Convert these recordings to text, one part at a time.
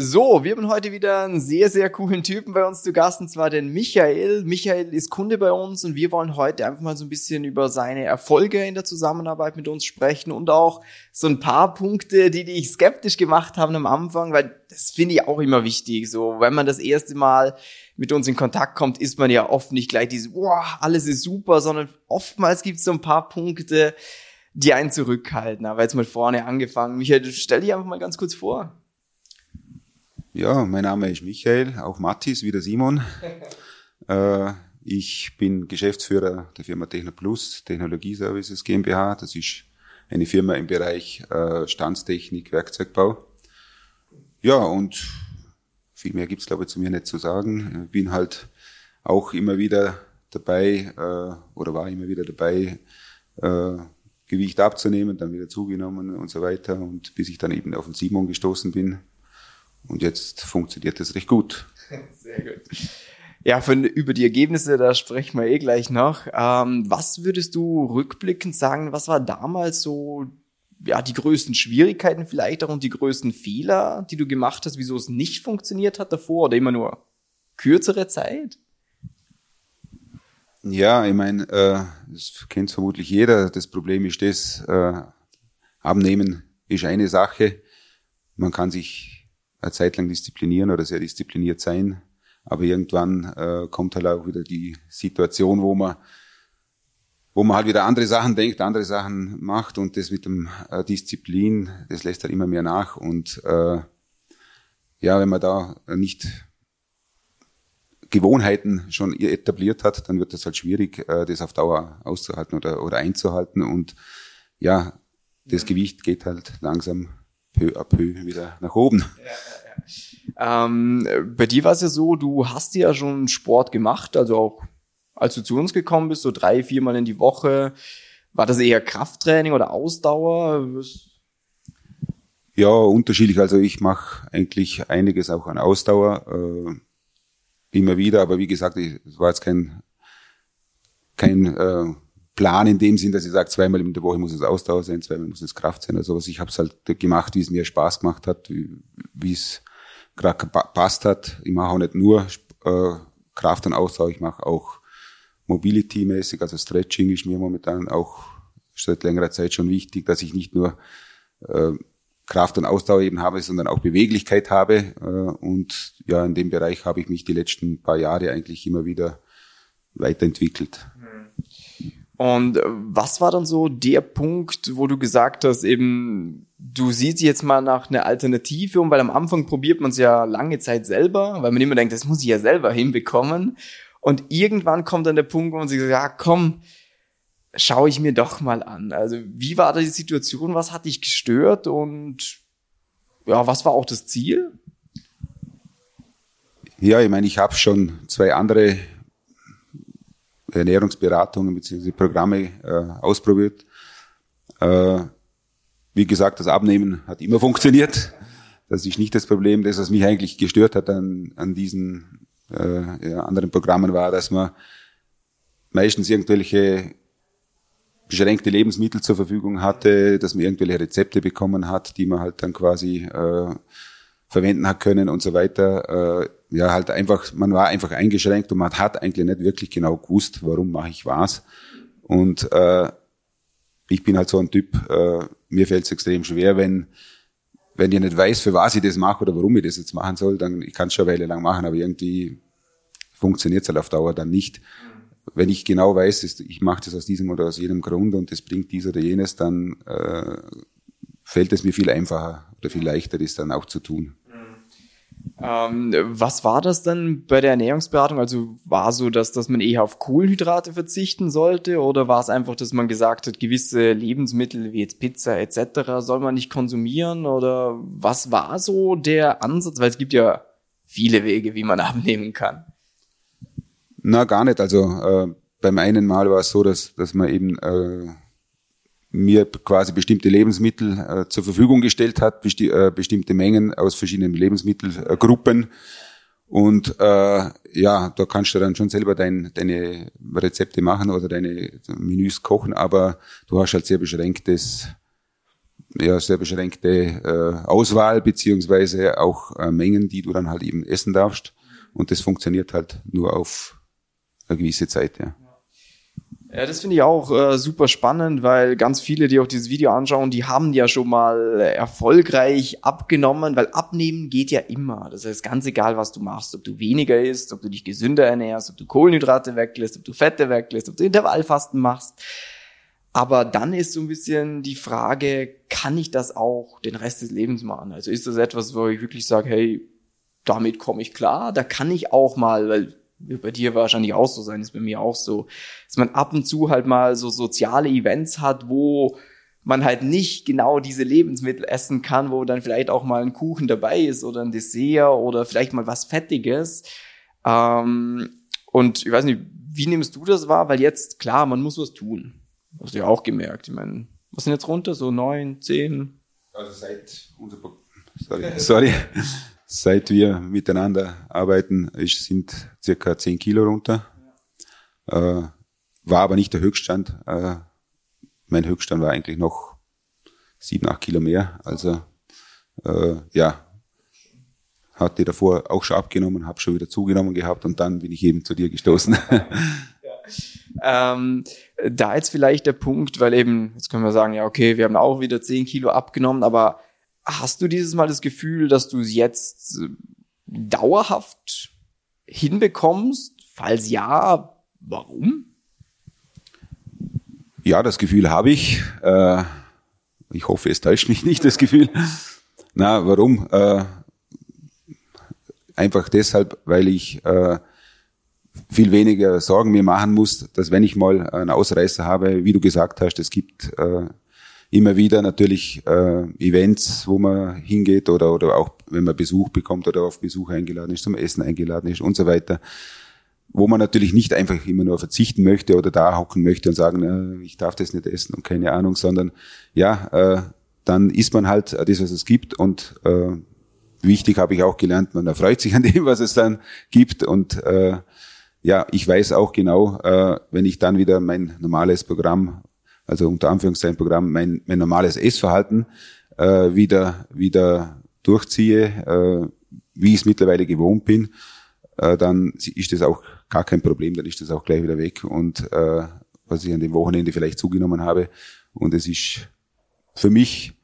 So, wir haben heute wieder einen sehr, sehr coolen Typen bei uns zu Gast, und zwar den Michael. Michael ist Kunde bei uns und wir wollen heute einfach mal so ein bisschen über seine Erfolge in der Zusammenarbeit mit uns sprechen und auch so ein paar Punkte, die dich skeptisch gemacht haben am Anfang, weil das finde ich auch immer wichtig. So, wenn man das erste Mal mit uns in Kontakt kommt, ist man ja oft nicht gleich dieses, wow, alles ist super, sondern oftmals gibt es so ein paar Punkte, die einen zurückhalten. Aber jetzt mal vorne angefangen. Michael, stell dich einfach mal ganz kurz vor. Ja, mein Name ist Michael, auch Mathis, wie der Simon. äh, ich bin Geschäftsführer der Firma Technoplus Technologieservices GmbH. Das ist eine Firma im Bereich äh, Standstechnik, Werkzeugbau. Ja, und viel mehr gibt's glaube ich zu mir nicht zu sagen. Ich bin halt auch immer wieder dabei äh, oder war immer wieder dabei, äh, Gewicht abzunehmen, dann wieder zugenommen und so weiter. Und bis ich dann eben auf den Simon gestoßen bin, und jetzt funktioniert das recht gut. Sehr gut. Ja, von, über die Ergebnisse, da sprechen wir eh gleich noch. Ähm, was würdest du rückblickend sagen, was war damals so, ja, die größten Schwierigkeiten vielleicht auch und die größten Fehler, die du gemacht hast, wieso es nicht funktioniert hat davor oder immer nur kürzere Zeit? Ja, ich meine, äh, das kennt vermutlich jeder. Das Problem ist das, äh, Abnehmen ist eine Sache. Man kann sich eine Zeit lang disziplinieren oder sehr diszipliniert sein. Aber irgendwann äh, kommt halt auch wieder die Situation, wo man, wo man halt wieder andere Sachen denkt, andere Sachen macht und das mit dem äh, Disziplin, das lässt halt immer mehr nach. Und äh, ja, wenn man da nicht Gewohnheiten schon etabliert hat, dann wird das halt schwierig, äh, das auf Dauer auszuhalten oder, oder einzuhalten. Und ja, das Gewicht geht halt langsam peu à peu wieder nach oben. Ja, ja. Ähm, bei dir war es ja so, du hast ja schon Sport gemacht, also auch als du zu uns gekommen bist, so drei, viermal in die Woche. War das eher Krafttraining oder Ausdauer? Ja, unterschiedlich. Also ich mache eigentlich einiges auch an Ausdauer, äh, immer wieder, aber wie gesagt, es war jetzt kein, kein äh, Plan in dem Sinn, dass ich sage, zweimal in der Woche muss es Ausdauer sein, zweimal muss es Kraft sein oder sowas. Ich habe es halt gemacht, wie es mir Spaß gemacht hat, wie es gerade gepasst hat. Ich mache auch nicht nur äh, Kraft und Ausdauer, ich mache auch Mobility-mäßig, also Stretching ist mir momentan auch seit längerer Zeit schon wichtig, dass ich nicht nur äh, Kraft und Ausdauer eben habe, sondern auch Beweglichkeit habe. Äh, und ja, in dem Bereich habe ich mich die letzten paar Jahre eigentlich immer wieder weiterentwickelt. Und äh, was war dann so der Punkt, wo du gesagt hast, eben, du siehst jetzt mal nach einer Alternative um, weil am Anfang probiert man es ja lange Zeit selber, weil man immer denkt, das muss ich ja selber hinbekommen. Und irgendwann kommt dann der Punkt, wo man sich sagt, ja, komm, schaue ich mir doch mal an. Also, wie war da die Situation? Was hat dich gestört? Und ja, was war auch das Ziel? Ja, ich meine, ich habe schon zwei andere Ernährungsberatungen bzw. Programme äh, ausprobiert. Äh, wie gesagt, das Abnehmen hat immer funktioniert. Das ist nicht das Problem. Das, was mich eigentlich gestört hat an, an diesen äh, ja, anderen Programmen, war, dass man meistens irgendwelche beschränkte Lebensmittel zur Verfügung hatte, dass man irgendwelche Rezepte bekommen hat, die man halt dann quasi äh, verwenden hat können und so weiter. Äh, ja, halt einfach, man war einfach eingeschränkt und man hat eigentlich nicht wirklich genau gewusst, warum mache ich was. Und äh, ich bin halt so ein Typ, äh, mir fällt es extrem schwer, wenn wenn ich nicht weiß, für was ich das mache oder warum ich das jetzt machen soll, dann ich kann es schon eine Weile lang machen, aber irgendwie funktioniert es halt auf Dauer dann nicht. Wenn ich genau weiß, ich mache das aus diesem oder aus jenem Grund und das bringt dies oder jenes, dann äh, fällt es mir viel einfacher oder viel leichter, das dann auch zu tun. Ähm, was war das dann bei der Ernährungsberatung? Also war so, dass, dass man eher auf Kohlenhydrate verzichten sollte oder war es einfach, dass man gesagt hat, gewisse Lebensmittel wie jetzt Pizza etc. soll man nicht konsumieren oder was war so der Ansatz? Weil es gibt ja viele Wege, wie man abnehmen kann. Na, gar nicht. Also äh, beim einen Mal war es so, dass, dass man eben äh, mir quasi bestimmte Lebensmittel äh, zur Verfügung gestellt hat, besti äh, bestimmte Mengen aus verschiedenen Lebensmittelgruppen. Und äh, ja, da kannst du dann schon selber dein, deine Rezepte machen oder deine Menüs kochen, aber du hast halt sehr beschränktes ja, sehr beschränkte äh, Auswahl beziehungsweise auch äh, Mengen, die du dann halt eben essen darfst. Und das funktioniert halt nur auf eine gewisse Zeit, ja. Ja, das finde ich auch äh, super spannend, weil ganz viele, die auch dieses Video anschauen, die haben ja schon mal erfolgreich abgenommen, weil abnehmen geht ja immer. Das heißt, ganz egal, was du machst, ob du weniger isst, ob du dich gesünder ernährst, ob du Kohlenhydrate weglässt, ob du Fette weglässt, ob du Intervallfasten machst. Aber dann ist so ein bisschen die Frage, kann ich das auch den Rest des Lebens machen? Also ist das etwas, wo ich wirklich sage, hey, damit komme ich klar, da kann ich auch mal, weil wird bei dir wahrscheinlich auch so sein, ist bei mir auch so, dass man ab und zu halt mal so soziale Events hat, wo man halt nicht genau diese Lebensmittel essen kann, wo dann vielleicht auch mal ein Kuchen dabei ist oder ein Dessert oder vielleicht mal was Fettiges. Ähm, und ich weiß nicht, wie nimmst du das wahr? Weil jetzt, klar, man muss was tun. Hast du ja auch gemerkt. Ich meine, was sind jetzt runter? So neun, zehn? Also seit unser sorry, sorry. Seit wir miteinander arbeiten, ist, sind circa 10 Kilo runter. Äh, war aber nicht der Höchststand. Äh, mein Höchststand war eigentlich noch 7, 8 Kilo mehr. Also äh, ja, hatte davor auch schon abgenommen, habe schon wieder zugenommen gehabt und dann bin ich eben zu dir gestoßen. Ähm, da jetzt vielleicht der Punkt, weil eben, jetzt können wir sagen, ja, okay, wir haben auch wieder 10 Kilo abgenommen, aber Hast du dieses Mal das Gefühl, dass du es jetzt äh, dauerhaft hinbekommst? Falls ja, warum? Ja, das Gefühl habe ich. Äh, ich hoffe, es täuscht mich nicht, das Gefühl. Na, warum? Äh, einfach deshalb, weil ich viel weniger Sorgen mir machen muss, dass wenn ich mal einen Ausreißer habe, wie du gesagt hast, es gibt immer wieder natürlich äh, Events, wo man hingeht oder, oder auch wenn man Besuch bekommt oder auf Besuch eingeladen ist, zum Essen eingeladen ist und so weiter, wo man natürlich nicht einfach immer nur verzichten möchte oder da hocken möchte und sagen, äh, ich darf das nicht essen und keine Ahnung, sondern ja, äh, dann isst man halt das, was es gibt und äh, wichtig habe ich auch gelernt, man erfreut sich an dem, was es dann gibt und äh, ja, ich weiß auch genau, äh, wenn ich dann wieder mein normales Programm also unter Anführungszeichen Programm, mein, mein normales Essverhalten äh, wieder, wieder durchziehe, äh, wie ich es mittlerweile gewohnt bin, äh, dann ist das auch gar kein Problem, dann ist das auch gleich wieder weg und äh, was ich an dem Wochenende vielleicht zugenommen habe. Und es ist für mich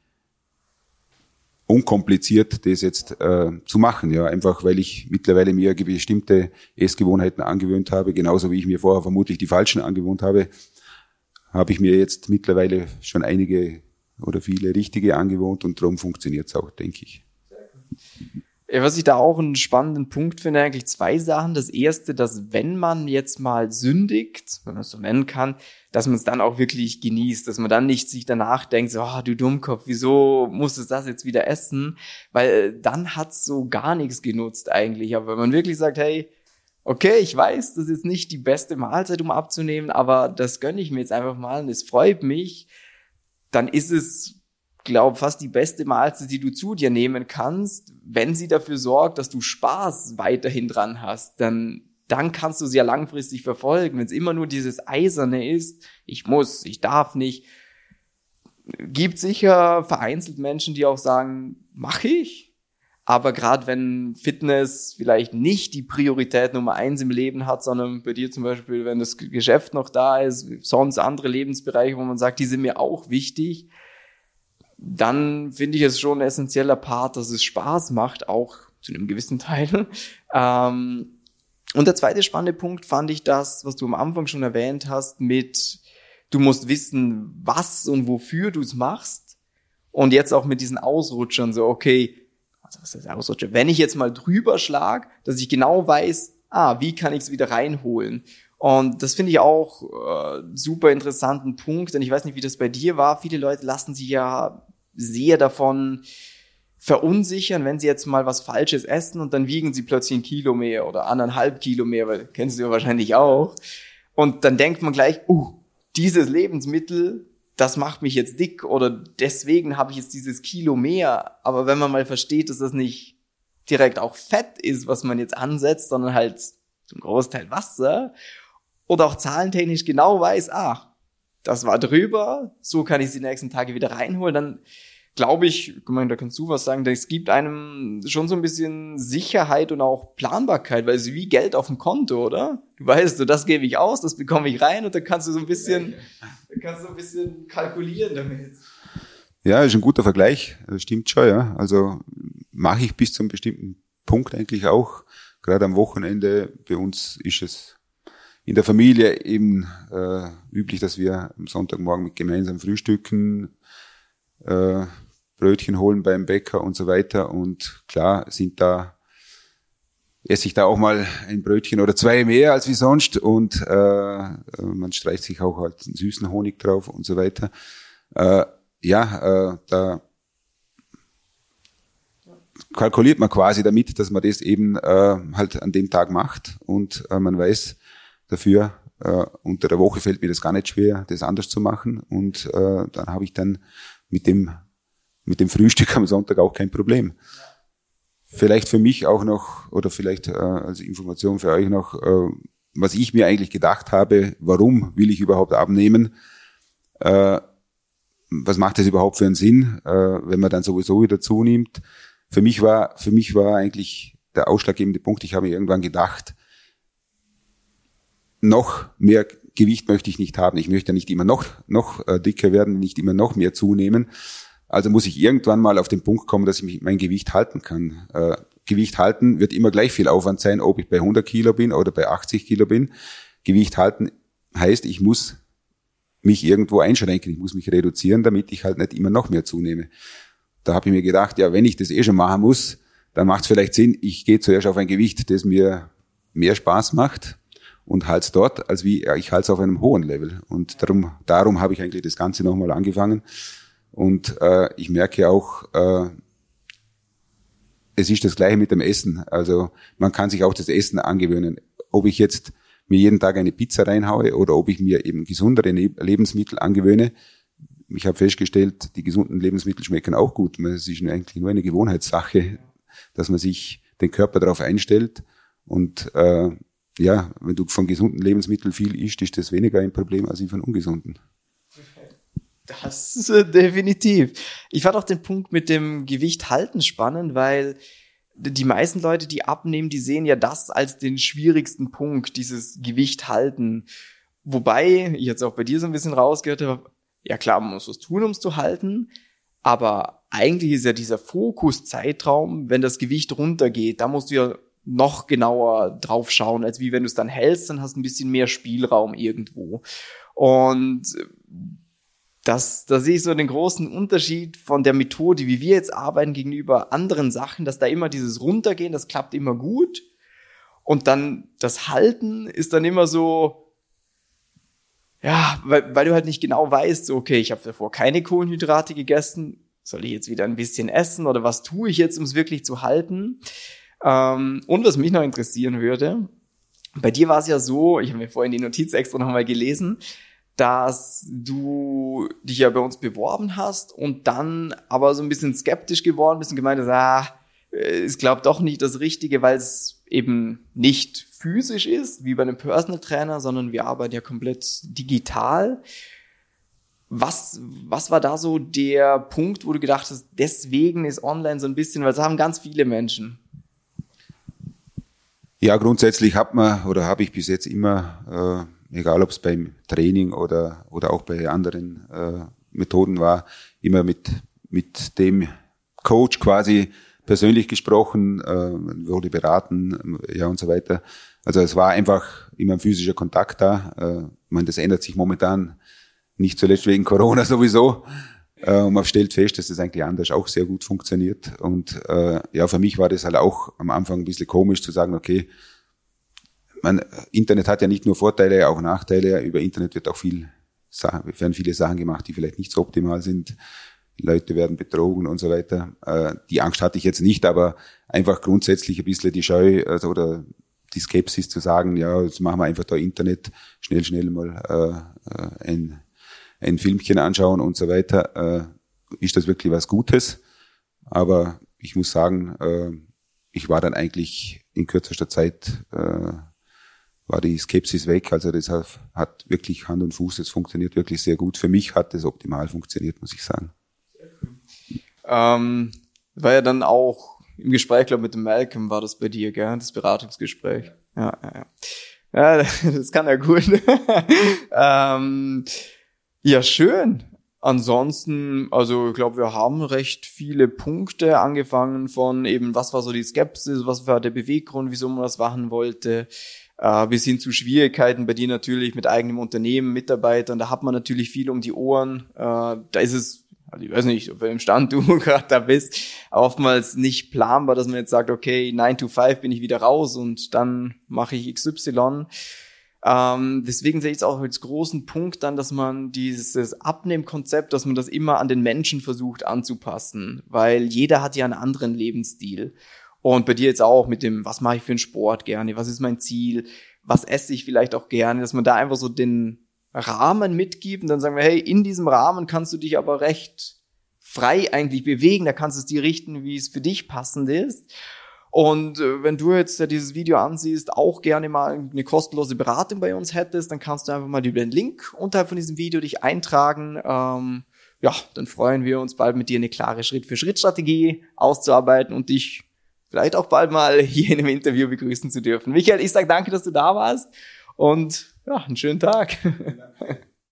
unkompliziert, das jetzt äh, zu machen. Ja, einfach weil ich mittlerweile mir bestimmte Essgewohnheiten angewöhnt habe, genauso wie ich mir vorher vermutlich die falschen angewöhnt habe habe ich mir jetzt mittlerweile schon einige oder viele richtige angewohnt und darum funktioniert es auch, denke ich. Ja, was ich da auch einen spannenden Punkt finde, eigentlich zwei Sachen. Das erste, dass wenn man jetzt mal sündigt, wenn man es so nennen kann, dass man es dann auch wirklich genießt, dass man dann nicht sich danach denkt, so, oh, du Dummkopf, wieso musstest das jetzt wieder essen? Weil äh, dann hat's so gar nichts genutzt eigentlich. Aber wenn man wirklich sagt, hey, okay, ich weiß, das ist nicht die beste Mahlzeit, um abzunehmen, aber das gönne ich mir jetzt einfach mal und es freut mich, dann ist es, glaube fast die beste Mahlzeit, die du zu dir nehmen kannst, wenn sie dafür sorgt, dass du Spaß weiterhin dran hast, dann dann kannst du sie ja langfristig verfolgen. Wenn es immer nur dieses Eiserne ist, ich muss, ich darf nicht, gibt sicher vereinzelt Menschen, die auch sagen, mache ich, aber gerade wenn Fitness vielleicht nicht die Priorität Nummer eins im Leben hat, sondern bei dir zum Beispiel, wenn das Geschäft noch da ist, sonst andere Lebensbereiche, wo man sagt, die sind mir auch wichtig, dann finde ich es schon ein essentieller Part, dass es Spaß macht, auch zu einem gewissen Teil. Ähm, und der zweite spannende Punkt fand ich das, was du am Anfang schon erwähnt hast, mit du musst wissen, was und wofür du es machst. Und jetzt auch mit diesen Ausrutschern, so, okay, was ist Ausrutscher? Wenn ich jetzt mal drüber schlag, dass ich genau weiß, ah, wie kann ich es wieder reinholen? Und das finde ich auch äh, super interessanten Punkt, denn ich weiß nicht, wie das bei dir war. Viele Leute lassen sich ja sehr davon verunsichern, wenn sie jetzt mal was Falsches essen und dann wiegen sie plötzlich ein Kilo mehr oder anderthalb Kilo mehr, weil kennst du ja wahrscheinlich auch. Und dann denkt man gleich, uh, dieses Lebensmittel das macht mich jetzt dick oder deswegen habe ich jetzt dieses Kilo mehr. Aber wenn man mal versteht, dass das nicht direkt auch Fett ist, was man jetzt ansetzt, sondern halt zum Großteil Wasser oder auch zahlentechnisch genau weiß, ah, das war drüber, so kann ich es die nächsten Tage wieder reinholen, dann glaube ich, guck mal, da kannst du was sagen, das gibt einem schon so ein bisschen Sicherheit und auch Planbarkeit, weil es ist wie Geld auf dem Konto, oder? Du weißt, so, das gebe ich aus, das bekomme ich rein und dann kannst du so ein bisschen, kannst du ein bisschen kalkulieren damit. Ja, ist ein guter Vergleich, das stimmt schon, ja. Also mache ich bis zu einem bestimmten Punkt eigentlich auch. Gerade am Wochenende, bei uns ist es in der Familie eben äh, üblich, dass wir am Sonntagmorgen mit gemeinsam frühstücken, äh, Brötchen holen beim Bäcker und so weiter. Und klar sind da, esse ich da auch mal ein Brötchen oder zwei mehr als wie sonst und äh, man streicht sich auch halt einen süßen Honig drauf und so weiter. Äh, ja, äh, da kalkuliert man quasi damit, dass man das eben äh, halt an dem Tag macht und äh, man weiß dafür, äh, unter der Woche fällt mir das gar nicht schwer, das anders zu machen und äh, dann habe ich dann mit dem mit dem Frühstück am Sonntag auch kein Problem. Vielleicht für mich auch noch oder vielleicht äh, als Information für euch noch, äh, was ich mir eigentlich gedacht habe, warum will ich überhaupt abnehmen? Äh, was macht das überhaupt für einen Sinn, äh, wenn man dann sowieso wieder zunimmt? Für mich war, für mich war eigentlich der ausschlaggebende Punkt, ich habe mir irgendwann gedacht, noch mehr Gewicht möchte ich nicht haben. Ich möchte nicht immer noch, noch äh, dicker werden, nicht immer noch mehr zunehmen. Also muss ich irgendwann mal auf den Punkt kommen, dass ich mein Gewicht halten kann. Äh, Gewicht halten wird immer gleich viel Aufwand sein, ob ich bei 100 Kilo bin oder bei 80 Kilo bin. Gewicht halten heißt, ich muss mich irgendwo einschränken, ich muss mich reduzieren, damit ich halt nicht immer noch mehr zunehme. Da habe ich mir gedacht, ja, wenn ich das eh schon machen muss, dann macht es vielleicht Sinn, ich gehe zuerst auf ein Gewicht, das mir mehr Spaß macht und halte dort, als wie ich halte es auf einem hohen Level. Und darum, darum habe ich eigentlich das Ganze nochmal angefangen. Und äh, ich merke auch, äh, es ist das Gleiche mit dem Essen. Also man kann sich auch das Essen angewöhnen. Ob ich jetzt mir jeden Tag eine Pizza reinhaue oder ob ich mir eben gesundere Lebensmittel angewöhne. Ich habe festgestellt, die gesunden Lebensmittel schmecken auch gut. Es ist eigentlich nur eine Gewohnheitssache, dass man sich den Körper darauf einstellt. Und äh, ja, wenn du von gesunden Lebensmitteln viel isst, ist das weniger ein Problem als von ungesunden. Das ist äh, definitiv. Ich fand auch den Punkt mit dem Gewicht halten spannend, weil die meisten Leute, die abnehmen, die sehen ja das als den schwierigsten Punkt, dieses Gewicht halten. Wobei, ich jetzt auch bei dir so ein bisschen rausgehört habe, ja klar, man muss was tun, um es zu halten, aber eigentlich ist ja dieser Fokuszeitraum, wenn das Gewicht runtergeht, da musst du ja noch genauer drauf schauen, als wie wenn du es dann hältst, dann hast du ein bisschen mehr Spielraum irgendwo. Und das, da sehe ich so den großen Unterschied von der Methode, wie wir jetzt arbeiten, gegenüber anderen Sachen, dass da immer dieses Runtergehen, das klappt immer gut. Und dann das Halten ist dann immer so, ja, weil, weil du halt nicht genau weißt, so, okay, ich habe davor keine Kohlenhydrate gegessen, soll ich jetzt wieder ein bisschen essen oder was tue ich jetzt, um es wirklich zu halten? Ähm, und was mich noch interessieren würde, bei dir war es ja so, ich habe mir vorhin die Notiz extra nochmal gelesen, dass du dich ja bei uns beworben hast und dann aber so ein bisschen skeptisch geworden bist und gemeint hast, ah, ich glaube doch nicht das Richtige, weil es eben nicht physisch ist, wie bei einem Personal Trainer, sondern wir arbeiten ja komplett digital. Was, was war da so der Punkt, wo du gedacht hast, deswegen ist online so ein bisschen, weil es haben ganz viele Menschen. Ja, grundsätzlich hat man oder habe ich bis jetzt immer äh, egal ob es beim Training oder, oder auch bei anderen äh, Methoden war, immer mit, mit dem Coach quasi persönlich gesprochen, äh, wurde beraten, ja und so weiter. Also es war einfach immer ein physischer Kontakt da. Äh, meine, das ändert sich momentan nicht zuletzt wegen Corona sowieso. Äh, und man stellt fest, dass das eigentlich anders auch sehr gut funktioniert. Und äh, ja, für mich war das halt auch am Anfang ein bisschen komisch zu sagen, okay, man, Internet hat ja nicht nur Vorteile, auch Nachteile. Über Internet wird auch viel, werden viele Sachen gemacht, die vielleicht nicht so optimal sind. Leute werden betrogen und so weiter. Äh, die Angst hatte ich jetzt nicht, aber einfach grundsätzlich ein bisschen die Scheu also, oder die Skepsis zu sagen, ja, jetzt machen wir einfach da Internet, schnell, schnell mal äh, ein, ein Filmchen anschauen und so weiter. Äh, ist das wirklich was Gutes? Aber ich muss sagen, äh, ich war dann eigentlich in kürzester Zeit äh, war die Skepsis weg. Also das hat wirklich Hand und Fuß, es funktioniert wirklich sehr gut. Für mich hat es optimal funktioniert, muss ich sagen. Ähm, war ja dann auch im Gespräch, glaube mit dem Malcolm war das bei dir, gell? Das Beratungsgespräch. Ja, ja, ja. Ja, das kann er gut. ähm, ja, schön. Ansonsten, also ich glaube, wir haben recht viele Punkte angefangen von eben, was war so die Skepsis, was war der Beweggrund, wieso man das machen wollte, äh, bis hin zu Schwierigkeiten bei dir natürlich mit eigenem Unternehmen, Mitarbeitern. Da hat man natürlich viel um die Ohren. Äh, da ist es, also ich weiß nicht, auf welchem Stand du gerade da bist, oftmals nicht planbar, dass man jetzt sagt, okay, 9 to 5 bin ich wieder raus und dann mache ich XY. Ähm, deswegen sehe ich es auch als großen Punkt dann, dass man dieses Abnehmkonzept, dass man das immer an den Menschen versucht anzupassen, weil jeder hat ja einen anderen Lebensstil. Und bei dir jetzt auch mit dem, was mache ich für einen Sport gerne, was ist mein Ziel, was esse ich vielleicht auch gerne, dass man da einfach so den Rahmen mitgibt und dann sagen wir, hey, in diesem Rahmen kannst du dich aber recht frei eigentlich bewegen, da kannst du es dir richten, wie es für dich passend ist. Und äh, wenn du jetzt ja dieses Video ansiehst, auch gerne mal eine kostenlose Beratung bei uns hättest, dann kannst du einfach mal über den Link unterhalb von diesem Video dich eintragen. Ähm, ja, dann freuen wir uns bald mit dir eine klare Schritt-für-Schritt-Strategie auszuarbeiten und dich vielleicht auch bald mal hier in einem Interview begrüßen zu dürfen. Michael, ich sage danke, dass du da warst und ja, einen schönen Tag.